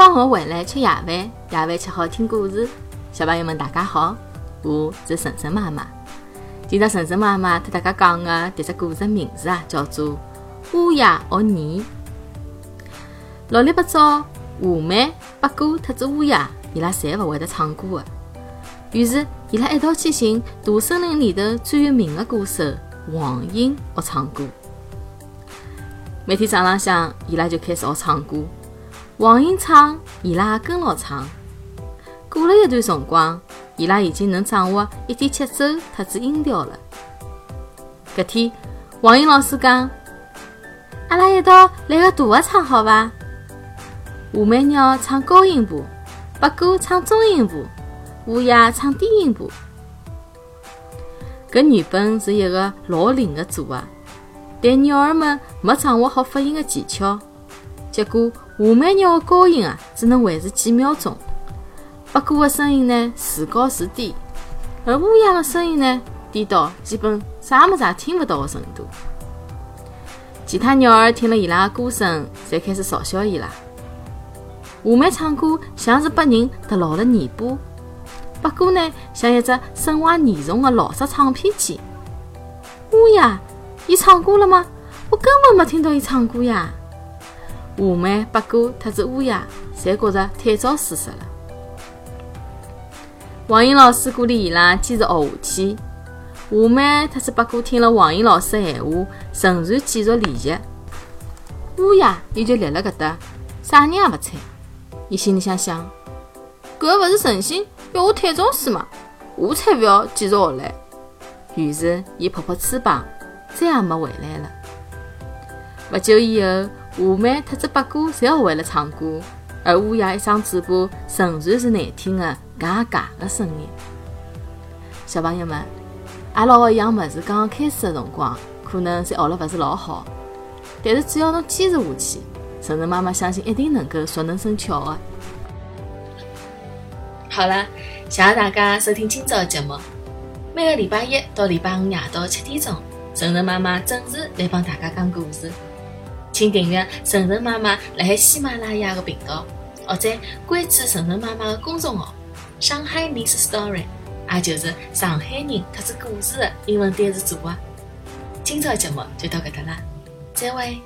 放学回来吃夜饭，夜饭吃好听故事。小朋友们，大家好，我是晨晨妈妈。今朝晨晨妈妈和大家讲的迭只故事名字啊，叫做《乌鸦学语》。老里八早，河马、八哥特子乌鸦，伊拉侪勿会得唱歌的。于是，伊拉一道去寻大森林里头最有名的歌手黄莺学唱歌。每天早浪向，伊拉就开始学唱歌。黄莺唱，伊拉跟牢唱。过了一段辰光，伊拉已经能掌握一点节奏特子音调了。搿天，黄莺老师讲：“阿拉一道来个大合唱，好伐？”画眉鸟唱高音部，八哥唱中音部，乌鸦唱低音部。搿原本是一个老灵的组合。但鸟儿们没掌握好发音的技巧，结果画眉鸟的高音啊，只能维持几秒钟；八哥的声音呢，时高时低；而乌鸦的声音呢，低到基本啥么子也听不到的程度。其他鸟儿听了伊拉的歌声，侪开始嘲笑伊拉。画眉唱歌像是把人踏牢了尾巴，八哥呢，像一只身怀严重的老式唱片机，乌鸦。伊唱歌了吗？我根本没听到伊唱歌呀！河马、八哥特子乌鸦，侪觉着太早输失了。黄莺老师鼓励伊拉坚持学下去。河马特子八哥听了黄莺老师闲话，仍然继续练习。乌鸦伊就立辣搿搭，啥人也勿睬。伊心里想想：搿勿是存心要我退早死吗？我才勿要继续学唻。于是，伊拍拍翅膀。再也没回来了。不久以后，河马、特子、八哥侪学会了唱歌，而乌鸦一张嘴巴仍然是难听的嘎嘎的声音。小朋友们，阿拉学一样物事，刚刚开始的辰光，可能侪学了勿是老好，但是只要侬坚持下去，晨晨妈妈相信一定能够熟能生巧的。好了，谢谢大家收听今朝的节目。每个礼拜一到礼拜五夜到七点钟。晨晨妈妈准时来帮大家讲故事，请订阅晨晨妈妈辣海喜马拉雅的频道，或者关注晨晨妈妈的公众号“上海 Miss Story”，也就是上海人特指故事的英文单词组合。今朝节目就到搿搭啦，再会。